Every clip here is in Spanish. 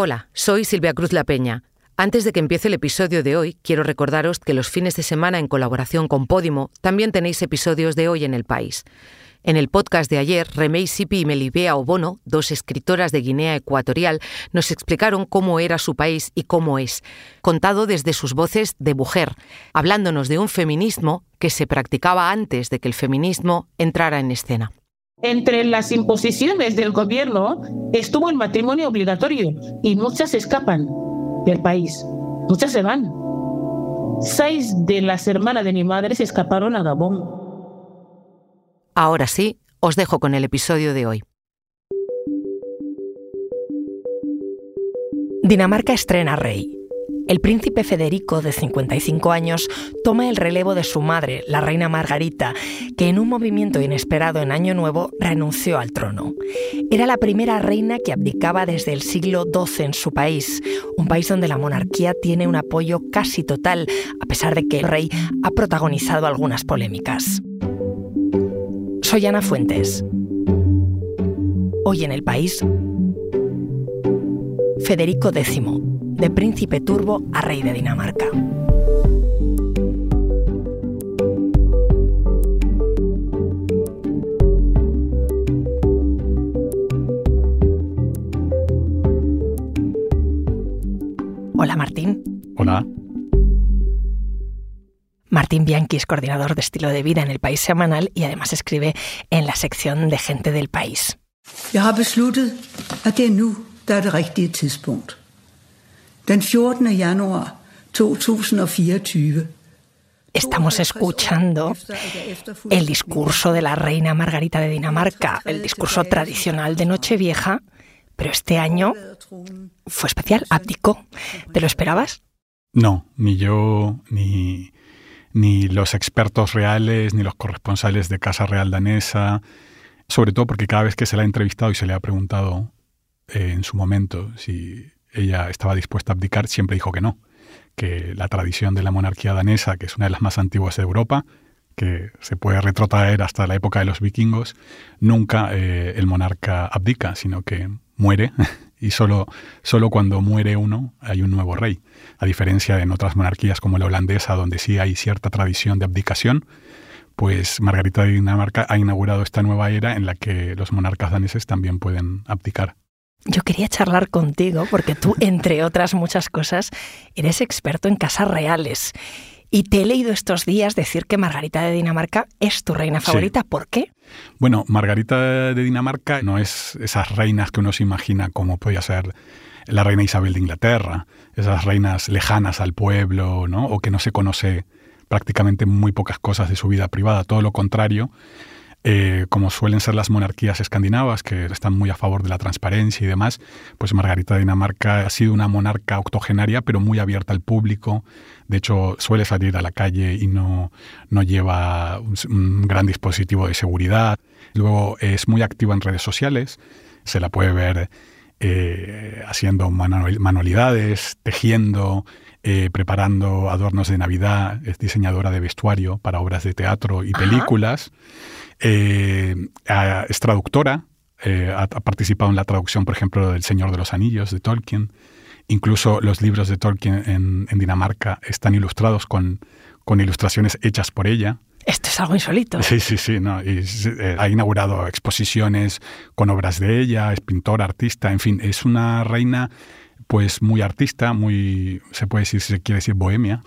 Hola, soy Silvia Cruz La Peña. Antes de que empiece el episodio de hoy, quiero recordaros que los fines de semana en colaboración con Podimo también tenéis episodios de hoy en el país. En el podcast de ayer, Remey Sipi y Melibea Obono, dos escritoras de Guinea Ecuatorial, nos explicaron cómo era su país y cómo es, contado desde sus voces de mujer, hablándonos de un feminismo que se practicaba antes de que el feminismo entrara en escena. Entre las imposiciones del gobierno estuvo el matrimonio obligatorio y muchas escapan del país. Muchas se van. Seis de las hermanas de mi madre se escaparon a Gabón. Ahora sí, os dejo con el episodio de hoy. Dinamarca estrena rey. El príncipe Federico, de 55 años, toma el relevo de su madre, la reina Margarita, que en un movimiento inesperado en Año Nuevo renunció al trono. Era la primera reina que abdicaba desde el siglo XII en su país, un país donde la monarquía tiene un apoyo casi total, a pesar de que el rey ha protagonizado algunas polémicas. Soy Ana Fuentes. Hoy en el país, Federico X de príncipe turbo a rey de Dinamarca. Hola Martín. Hola. Martín Bianchi es coordinador de estilo de vida en el País Semanal y además escribe en la sección de Gente del País. Jeg har besluttet, at det er nu, der er det rigtige tidspunkt. Den 14. januar 2024. Estamos escuchando el discurso de la reina Margarita de Dinamarca, el discurso tradicional de Nochevieja, pero este año fue especial, abdicó. ¿Te lo esperabas? No, ni yo, ni, ni los expertos reales, ni los corresponsales de Casa Real Danesa, sobre todo porque cada vez que se la ha entrevistado y se le ha preguntado eh, en su momento si ella estaba dispuesta a abdicar, siempre dijo que no, que la tradición de la monarquía danesa, que es una de las más antiguas de Europa, que se puede retrotraer hasta la época de los vikingos, nunca eh, el monarca abdica, sino que muere y solo, solo cuando muere uno hay un nuevo rey. A diferencia de en otras monarquías como la holandesa, donde sí hay cierta tradición de abdicación, pues Margarita de Dinamarca ha inaugurado esta nueva era en la que los monarcas daneses también pueden abdicar. Yo quería charlar contigo porque tú, entre otras muchas cosas, eres experto en casas reales. Y te he leído estos días decir que Margarita de Dinamarca es tu reina favorita. ¿Por qué? Bueno, Margarita de Dinamarca no es esas reinas que uno se imagina como podía ser la reina Isabel de Inglaterra, esas reinas lejanas al pueblo, ¿no? O que no se conoce prácticamente muy pocas cosas de su vida privada. Todo lo contrario, eh, como suelen ser las monarquías escandinavas, que están muy a favor de la transparencia y demás, pues Margarita Dinamarca ha sido una monarca octogenaria, pero muy abierta al público. De hecho, suele salir a la calle y no, no lleva un, gran dispositivo de seguridad. Luego es muy activa en redes sociales, se la puede ver eh, haciendo manualidades, tejiendo, eh, preparando adornos de Navidad, es diseñadora de vestuario para obras de teatro y películas. Eh, es traductora, eh, ha, participado en la traducción, por ejemplo, del Señor de los Anillos de Tolkien. Incluso los libros de Tolkien en, Dinamarca están ilustrados con, con, ilustraciones hechas por ella. Esto es algo insólito. Sí, sí, sí. No, y, eh, ha inaugurado exposiciones con obras de ella, es pintora, artista, en fin, es una reina pues muy artista, muy, se puede decir, si se quiere decir, bohemia,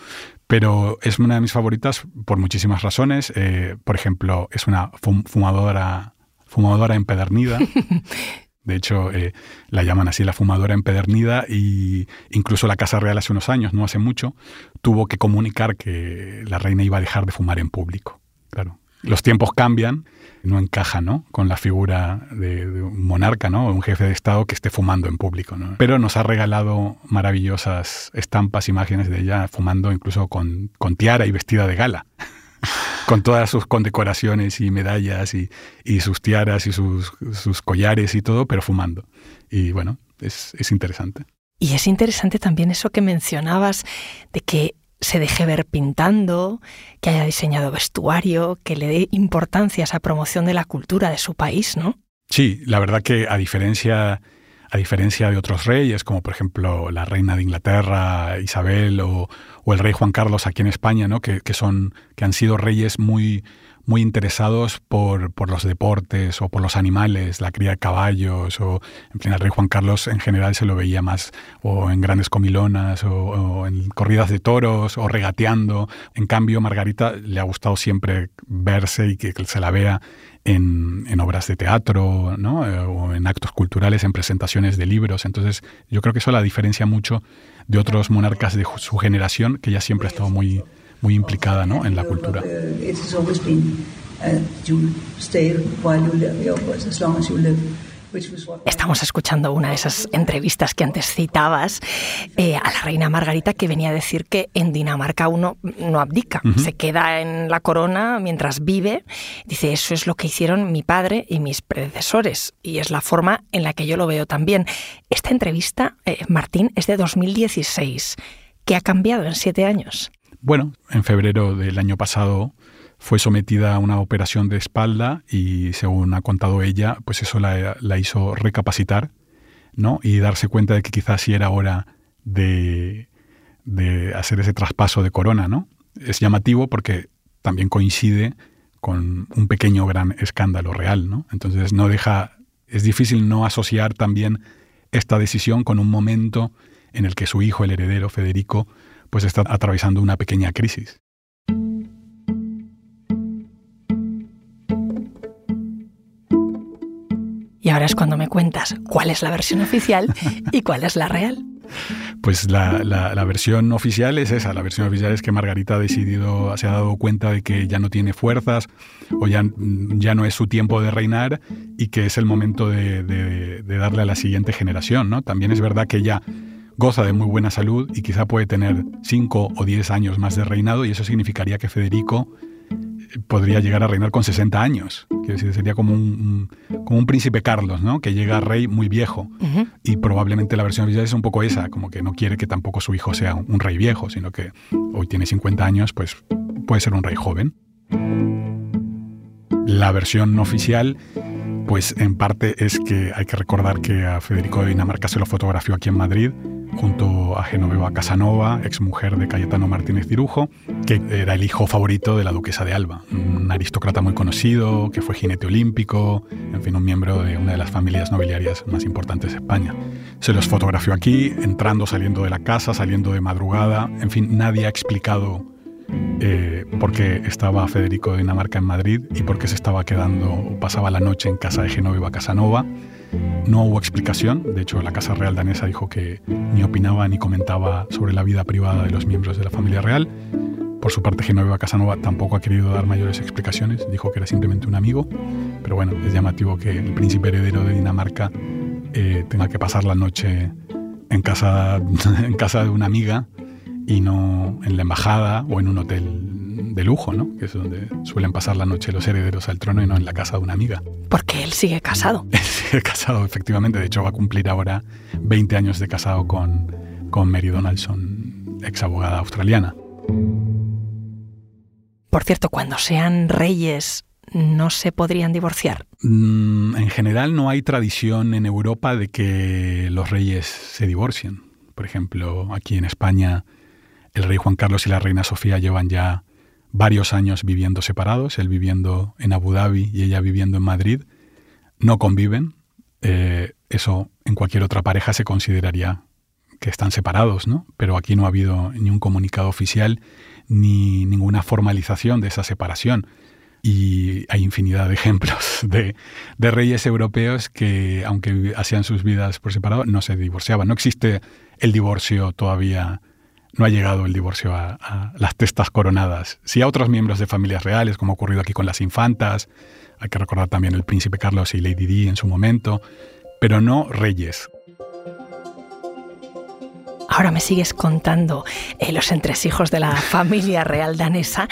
pero es una de mis favoritas por muchísimas razones. Eh, por ejemplo, es una fumadora, fumadora empedernida. De hecho, eh, la llaman así la fumadora empedernida y incluso la Casa Real hace unos años, no hace mucho, tuvo que comunicar que la reina iba a dejar de fumar en público. Claro. Los tiempos cambian, no encaja ¿no? con la figura de, un monarca, ¿no? un jefe de Estado que esté fumando en público. ¿no? Pero nos ha regalado maravillosas estampas, imágenes de ella fumando incluso con, con tiara y vestida de gala. con todas sus condecoraciones y medallas y, y sus tiaras y sus, sus, collares y todo, pero fumando. Y bueno, es, es interesante. Y es interesante también eso que mencionabas de que se deje ver pintando, que haya diseñado vestuario, que le dé importancia a esa promoción de la cultura de su país, ¿no? Sí, la verdad que a diferencia, a diferencia de otros reyes, como por ejemplo la reina de Inglaterra, Isabel, o, el rey Juan Carlos aquí en España, ¿no? que, son, que han sido reyes muy, muy interesados por, por, los deportes o por los animales, la cría de caballos, o en fin, el rey Juan Carlos en general se lo veía más o en grandes comilonas, o, en corridas de toros, o regateando. En cambio, Margarita le ha gustado siempre verse y que se la vea en, obras de teatro, ¿no? Eh, o en actos culturales, en presentaciones de libros. Entonces, yo creo que eso la diferencia mucho de otros monarcas de su generación, que ya siempre ha estado muy, muy implicada ¿no? en la cultura. Estamos escuchando una de esas entrevistas que antes citabas eh, a la reina Margarita que venía a decir que en Dinamarca uno no abdica, se queda en la corona mientras vive. Dice, eso es lo que hicieron mi padre y mis predecesores y es la forma en la que yo lo veo también. Esta entrevista, eh, Martín, es de 2016. ¿Qué ha cambiado en siete años? Bueno, en febrero del año pasado fue sometida a una operación de espalda y según ha contado ella, pues eso la, hizo recapacitar ¿no? y darse cuenta de que quizás sí era hora de, hacer ese traspaso de corona. ¿no? Es llamativo porque también coincide con un pequeño gran escándalo real. ¿no? Entonces no deja, es difícil no asociar también esta decisión con un momento en el que su hijo, el heredero Federico, pues está atravesando una pequeña crisis. Y ahora es cuando me cuentas cuál es la versión oficial y cuál es la real. Pues la, versión oficial es esa. La versión oficial es que Margarita ha decidido, se ha dado cuenta de que ya no tiene fuerzas o ya, ya no es su tiempo de reinar y que es el momento de, darle a la siguiente generación. ¿no? También es verdad que ella goza de muy buena salud y quizá puede tener 5 o 10 años más de reinado y eso significaría que Federico podría llegar a reinar con 60 años. Quiero decir, sería como un, como un príncipe Carlos, ¿no? Que llega a rey muy viejo. Y probablemente la versión oficial es un poco esa, como que no quiere que tampoco su hijo sea un rey viejo, sino que hoy tiene 50 años, pues puede ser un rey joven. La versión oficial, pues en parte es que hay que recordar que a Federico de Dinamarca se lo fotografió aquí en Madrid junto a Genoveva Casanova, exmujer de Cayetano Martínez Dirujo, que era el hijo favorito de la duquesa de Alba, un aristócrata muy conocido, que fue jinete olímpico, en fin, un miembro de una de las familias nobiliarias más importantes de España. Se los fotografió aquí, entrando, saliendo de la casa, saliendo de madrugada, en fin, nadie ha explicado eh, por qué estaba Federico de Dinamarca en Madrid y por qué se estaba quedando, pasaba la noche en casa de Genoveva Casanova. No hubo explicación, de hecho la Casa Real danesa dijo que ni opinaba ni comentaba sobre la vida privada de los miembros de la familia real. Por su parte, Genoveva Casanova tampoco ha querido dar mayores explicaciones, dijo que era simplemente un amigo, pero bueno, es llamativo que el príncipe heredero de Dinamarca eh, tenga que pasar la noche en casa, en casa de una amiga y no en la embajada o en un hotel de lujo, ¿no? Que es donde suelen pasar la noche los herederos al trono y no en la casa de una amiga. Porque él sigue casado. Él sigue casado, efectivamente. De hecho, va a cumplir ahora 20 años de casado con, con Mary Donaldson, ex abogada australiana. Por cierto, cuando sean reyes, ¿no se podrían divorciar? Mm, en general no hay tradición en Europa de que los reyes se divorcien. Por ejemplo, aquí en España el rey Juan Carlos y la reina Sofía llevan ya varios años viviendo separados, él viviendo en Abu Dhabi y ella viviendo en Madrid, no conviven. Eh, eso en cualquier otra pareja se consideraría que están separados, ¿no? Pero aquí no ha habido ni un comunicado oficial ni ninguna formalización de esa separación. Y hay infinidad de ejemplos de, de reyes europeos que, aunque hacían sus vidas por separado, no se divorciaban. No existe el divorcio todavía no ha llegado el divorcio a, las testas coronadas. Sí a otros miembros de familias reales, como ha ocurrido aquí con las infantas, hay que recordar también el príncipe Carlos y Lady Di en su momento, pero no reyes. Ahora me sigues contando eh, los entresijos de la familia real danesa,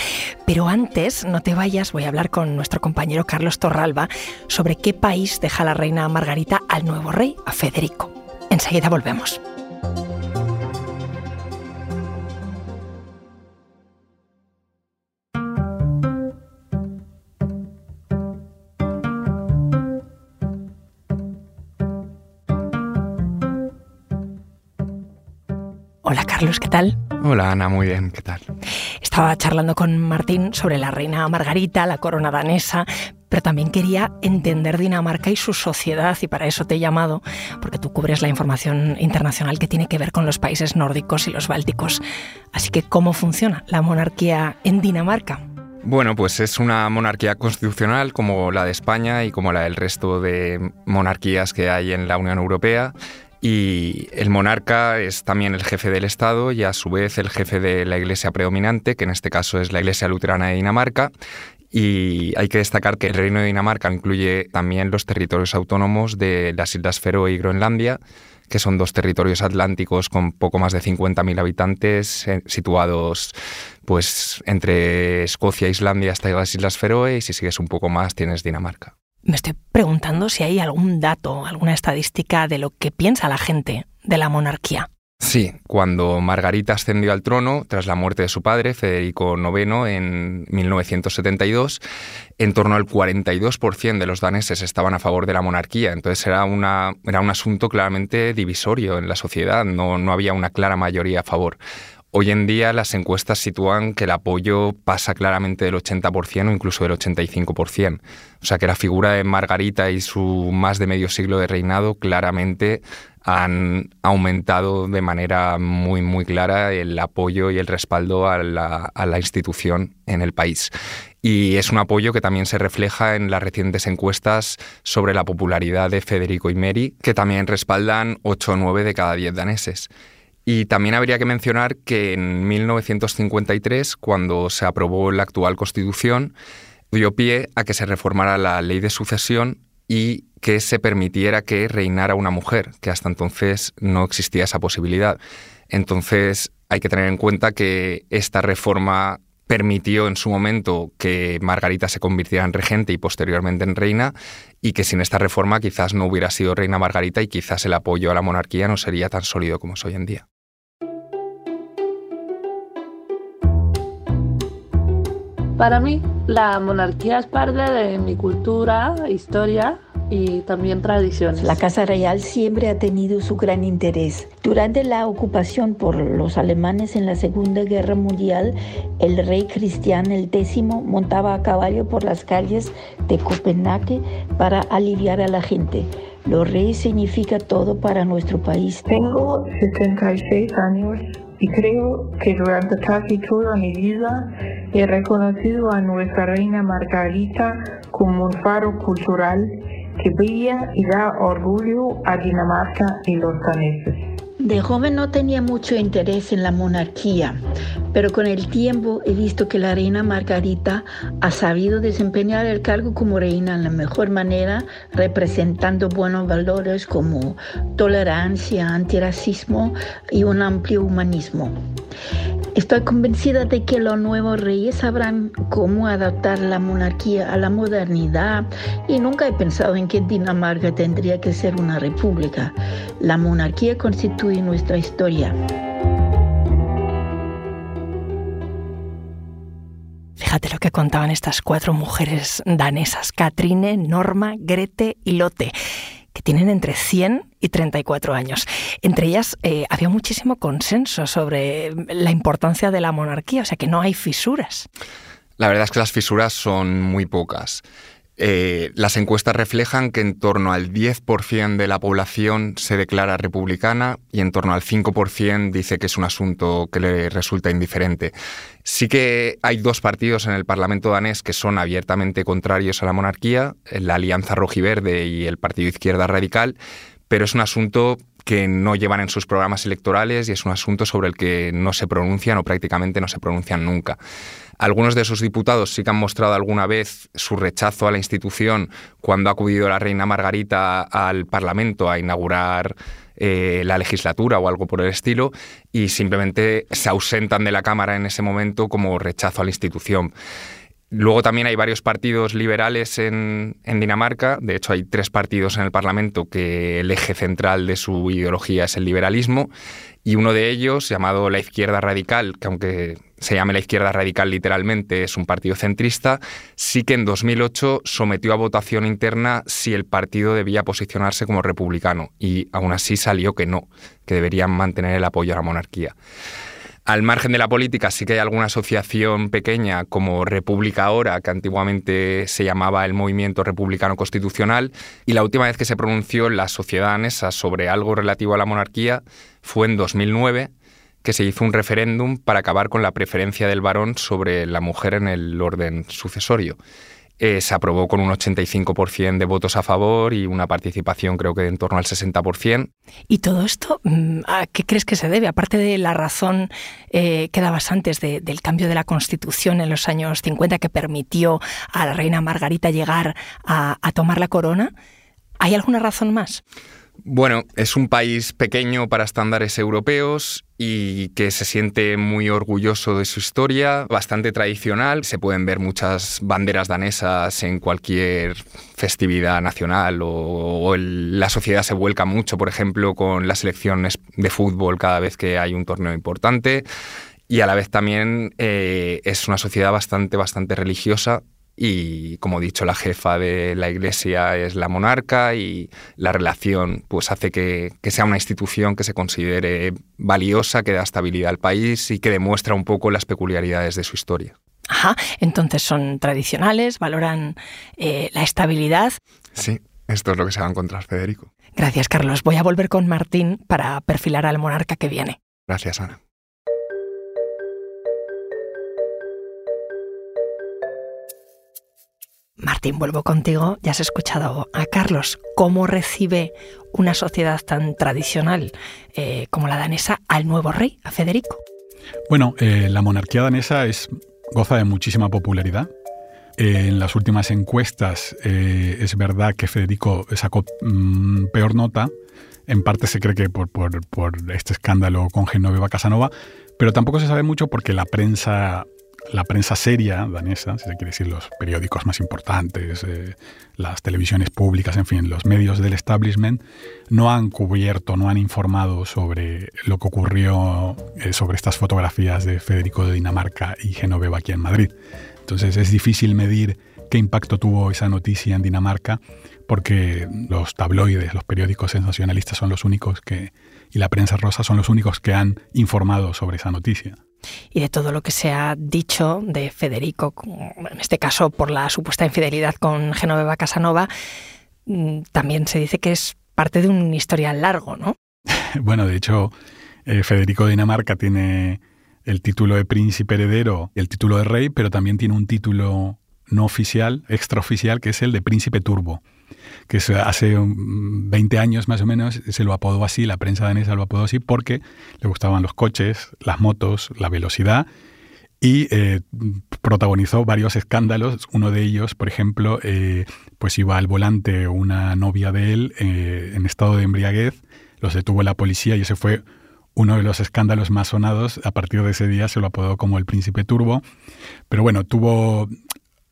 pero antes, no te vayas, voy a hablar con nuestro compañero Carlos Torralba sobre qué país deja la reina Margarita al nuevo rey, a Federico. Enseguida volvemos. Hola Carlos, ¿qué tal? Hola Ana, muy bien, ¿qué tal? Estaba charlando con Martín sobre la reina Margarita, la corona danesa, pero también quería entender Dinamarca y su sociedad y para eso te he llamado, porque tú cubres la información internacional que tiene que ver con los países nórdicos y los bálticos. Así que, ¿cómo funciona la monarquía en Dinamarca? Bueno, pues es una monarquía constitucional como la de España y como la del resto de monarquías que hay en la Unión Europea. Y el monarca es también el jefe del Estado y a su vez el jefe de la iglesia predominante, que en este caso es la Iglesia Luterana de Dinamarca, y hay que destacar que el Reino de Dinamarca incluye también los territorios autónomos de las Islas Feroe y Groenlandia, que son dos territorios atlánticos con poco más de 50.000 habitantes, eh, situados pues entre Escocia e Islandia hasta las Islas Feroe, y si sigues un poco más tienes Dinamarca. Me estoy preguntando si hay algún dato, alguna estadística de lo que piensa la gente de la monarquía. Sí, cuando Margarita ascendió al trono tras la muerte de su padre, Federico IX, en 1972, en torno al 42% de los daneses estaban a favor de la monarquía. Entonces era, una, era un asunto claramente divisorio en la sociedad, no, no había una clara mayoría a favor. Hoy en día las encuestas sitúan que el apoyo pasa claramente del 80% o incluso del 85%. O sea que la figura de Margarita y su más de medio siglo de reinado claramente han aumentado de manera muy, muy clara el apoyo y el respaldo a la, institución en el país. Y es un apoyo que también se refleja en las recientes encuestas sobre la popularidad de Federico y Mary, que también respaldan 8 o 9 de cada 10 daneses. Y también habría que mencionar que en 1953, cuando se aprobó la actual Constitución, dio pie a que se reformara la ley de sucesión y que se permitiera que reinara una mujer, que hasta entonces no existía esa posibilidad. Entonces hay que tener en cuenta que esta reforma permitió en su momento que Margarita se convirtiera en regente y posteriormente en reina, y que sin esta reforma quizás no hubiera sido reina Margarita y quizás el apoyo a la monarquía no sería tan sólido como es hoy en día. Para mí, la monarquía es parte de mi cultura, historia y también tradiciones. La Casa Real siempre ha tenido su gran interés. Durante la ocupación por los alemanes en la Segunda Guerra Mundial, el rey Cristian X montaba a caballo por las calles de Copenhague para aliviar a la gente. Lo rey significa todo para nuestro país. Tengo 76 años y creo que durante casi toda mi vida he reconocido a nuestra reina Margarita como un faro cultural que brilla y da orgullo a Dinamarca y los daneses. De joven no tenía mucho interés en la monarquía, pero con el tiempo he visto que la reina Margarita ha sabido desempeñar el cargo como reina en la mejor manera, representando buenos valores como tolerancia, antirracismo y un amplio humanismo. Estoy convencida de que los nuevos reyes sabrán cómo adaptar la monarquía a la modernidad y nunca he pensado en que Dinamarca tendría que ser una república. La monarquía constituye nuestra historia. Fíjate lo que contaban estas cuatro mujeres danesas, Katrine, Norma, Grete y Lotte tienen entre 100 y 34 años. Entre ellas eh, había muchísimo consenso sobre la importancia de la monarquía, o sea que no hay fisuras. La verdad es que las fisuras son muy pocas. Eh, las encuestas reflejan que en torno al 10% de la población se declara republicana y en torno al 5% dice que es un asunto que le resulta indiferente. Sí que hay dos partidos en el Parlamento danés que son abiertamente contrarios a la monarquía, la Alianza Rojiverde y el Partido Izquierda Radical, pero es un asunto que no llevan en sus programas electorales y es un asunto sobre el que no se pronuncian o prácticamente no se pronuncian nunca. Algunos de sus diputados sí que han mostrado alguna vez su rechazo a la institución cuando ha acudido la reina Margarita al Parlamento a inaugurar eh, la legislatura o algo por el estilo y simplemente se ausentan de la Cámara en ese momento como rechazo a la institución. Luego también hay varios partidos liberales en, Dinamarca. De hecho, hay tres partidos en el Parlamento que el eje central de su ideología es el liberalismo. Y uno de ellos, llamado la izquierda radical, que aunque se llame la izquierda radical literalmente, es un partido centrista, sí que en 2008 sometió a votación interna si el partido debía posicionarse como republicano y aún así salió que no, que deberían mantener el apoyo a la monarquía. Al margen de la política sí que hay alguna asociación pequeña como República Ahora, que antiguamente se llamaba el Movimiento Republicano Constitucional, y la última vez que se pronunció la sociedad danesa sobre algo relativo a la monarquía fue en 2009, que se hizo un referéndum para acabar con la preferencia del varón sobre la mujer en el orden sucesorio. Eh, se aprobó con un 85% de votos a favor y una participación creo que de en torno al 60%. ¿Y todo esto mm, a qué crees que se debe? Aparte de la razón eh, que dabas antes del cambio de la Constitución en los años 50 que permitió a la reina Margarita llegar a tomar la corona, ¿hay alguna razón más? Bueno, es un país pequeño para estándares europeos y que se siente muy orgulloso de su historia, bastante tradicional. Se pueden ver muchas banderas danesas en cualquier festividad nacional o, la sociedad se vuelca mucho, por ejemplo, con las selecciones de fútbol cada vez que hay un torneo importante. Y a la vez también eh, es una sociedad bastante, bastante religiosa y como he dicho la jefa de la iglesia es la monarca y la relación pues hace que, sea una institución que se considere valiosa, que da estabilidad al país y que demuestra un poco las peculiaridades de su historia. Ajá, entonces son tradicionales, valoran eh, la estabilidad. Sí, esto es lo que se va a encontrar Federico. Gracias Carlos. Voy a volver con Martín para perfilar al monarca que viene. Gracias Ana. Martín, vuelvo contigo. Ya has escuchado a Carlos. ¿Cómo recibe una sociedad tan tradicional eh, como la danesa al nuevo rey, a Federico? Bueno, eh, la monarquía danesa es, goza de muchísima popularidad. Eh, en las últimas encuestas es verdad que Federico sacó mm, peor nota. En parte se cree que por, este escándalo con Genoveva Casanova, pero tampoco se sabe mucho porque la prensa la prensa seria danesa, si se quiere decir, los periódicos más importantes, eh, las televisiones públicas, en fin, los medios del establishment, no han cubierto, no han informado sobre lo que ocurrió eh, sobre estas fotografías de Federico de Dinamarca y Genoveva aquí en Madrid. Entonces es difícil medir qué impacto tuvo esa noticia en Dinamarca porque los tabloides, los periódicos sensacionalistas son los únicos que, y la prensa rosa son los únicos que han informado sobre esa noticia y de todo lo que se ha dicho de Federico, en este caso por la supuesta infidelidad con Genoveva Casanova, mm, también se dice que es parte de un historial largo, ¿no? bueno, de hecho, eh, Federico de Dinamarca tiene el título de príncipe heredero el título de rey, pero también tiene un título no oficial, extraoficial, que es el de príncipe turbo que hace 20 años más o menos se lo apodó así, la prensa danesa lo apodó así porque le gustaban los coches, las motos, la velocidad y eh, protagonizó varios escándalos. Uno de ellos, por ejemplo, eh, pues iba al volante una novia de él eh, en estado de embriaguez, los detuvo la policía y ese fue uno de los escándalos más sonados. A partir de ese día se lo apodó como el príncipe turbo. Pero bueno, tuvo...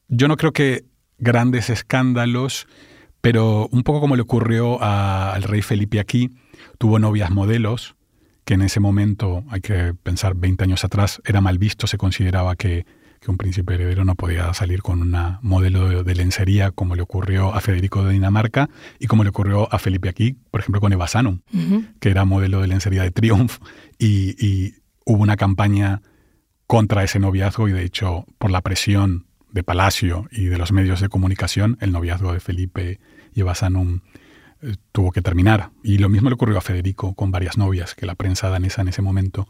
Yo no creo que grandes escándalos pero un poco como le ocurrió al rey Felipe aquí, tuvo novias modelos, que en ese momento, hay que pensar 20 años atrás, era mal visto, se consideraba que, un príncipe heredero no podía salir con una modelo de, lencería como le ocurrió a Federico de Dinamarca y como le ocurrió a Felipe aquí, por ejemplo, con Eva Sanum, que era modelo de lencería de Triumph y, y hubo una campaña contra ese noviazgo y de hecho por la presión de Palacio y de los medios de comunicación, el noviazgo de Felipe y Basanum eh, tuvo que terminar. Y lo mismo le ocurrió a Federico con varias novias, que la prensa danesa en ese momento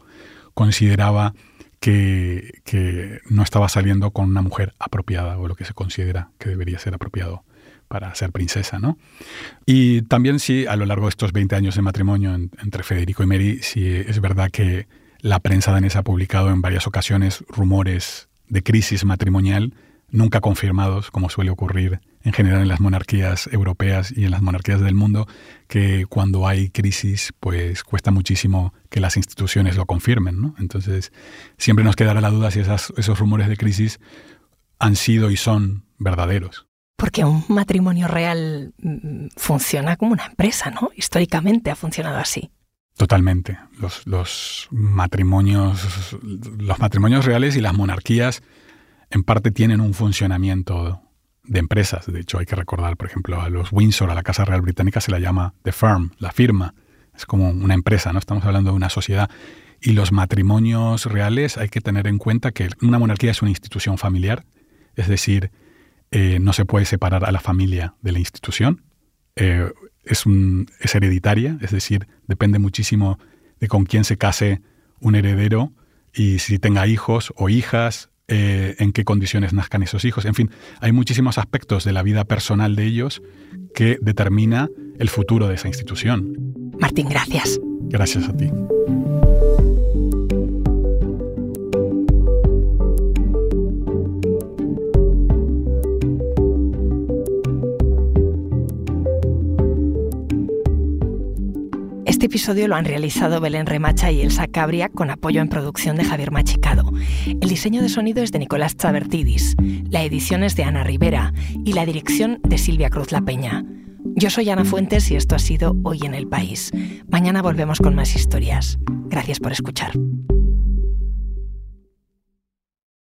consideraba que, que, no estaba saliendo con una mujer apropiada o lo que se considera que debería ser apropiado para ser princesa, ¿no? Y también sí, a lo largo de estos 20 años de matrimonio entre Federico y Mary, sí es verdad que la prensa danesa ha publicado en varias ocasiones rumores de crisis matrimonial nunca confirmados, como suele ocurrir en general en las monarquías europeas y en las monarquías del mundo, que cuando hay crisis, pues cuesta muchísimo que las instituciones lo confirmen. ¿no? Entonces, siempre nos quedará la duda si esos rumores de crisis han sido y son verdaderos. Porque un matrimonio real mm, funciona como una empresa, ¿no? Históricamente ha funcionado así. Totalmente. Los, los, matrimonios, los matrimonios reales y las monarquías en parte tienen un funcionamiento de empresas. De hecho, hay que recordar, por ejemplo, a los Windsor, a la Casa Real Británica, se la llama the firm, la firma. Es como una empresa, ¿no? Estamos hablando de una sociedad. Y los matrimonios reales hay que tener en cuenta que una monarquía es una institución familiar, es decir, eh, no se puede separar a la familia de la institución. Eh, es, un, es hereditaria, es decir, depende muchísimo de con quién se case un heredero y si tenga hijos o hijas, eh, en qué condiciones nazcan esos hijos. En fin, hay muchísimos aspectos de la vida personal de ellos que determina el futuro de esa institución. Martín, gracias. Gracias a ti. Episodio lo han realizado Belén Remacha y Elsa Cabria con apoyo en producción de Javier Machicado. El diseño de sonido es de Nicolás Chabertidis, la edición es de Ana Rivera y la dirección de Silvia Cruz La Peña. Yo soy Ana Fuentes y esto ha sido Hoy en el País. Mañana volvemos con más historias. Gracias por escuchar.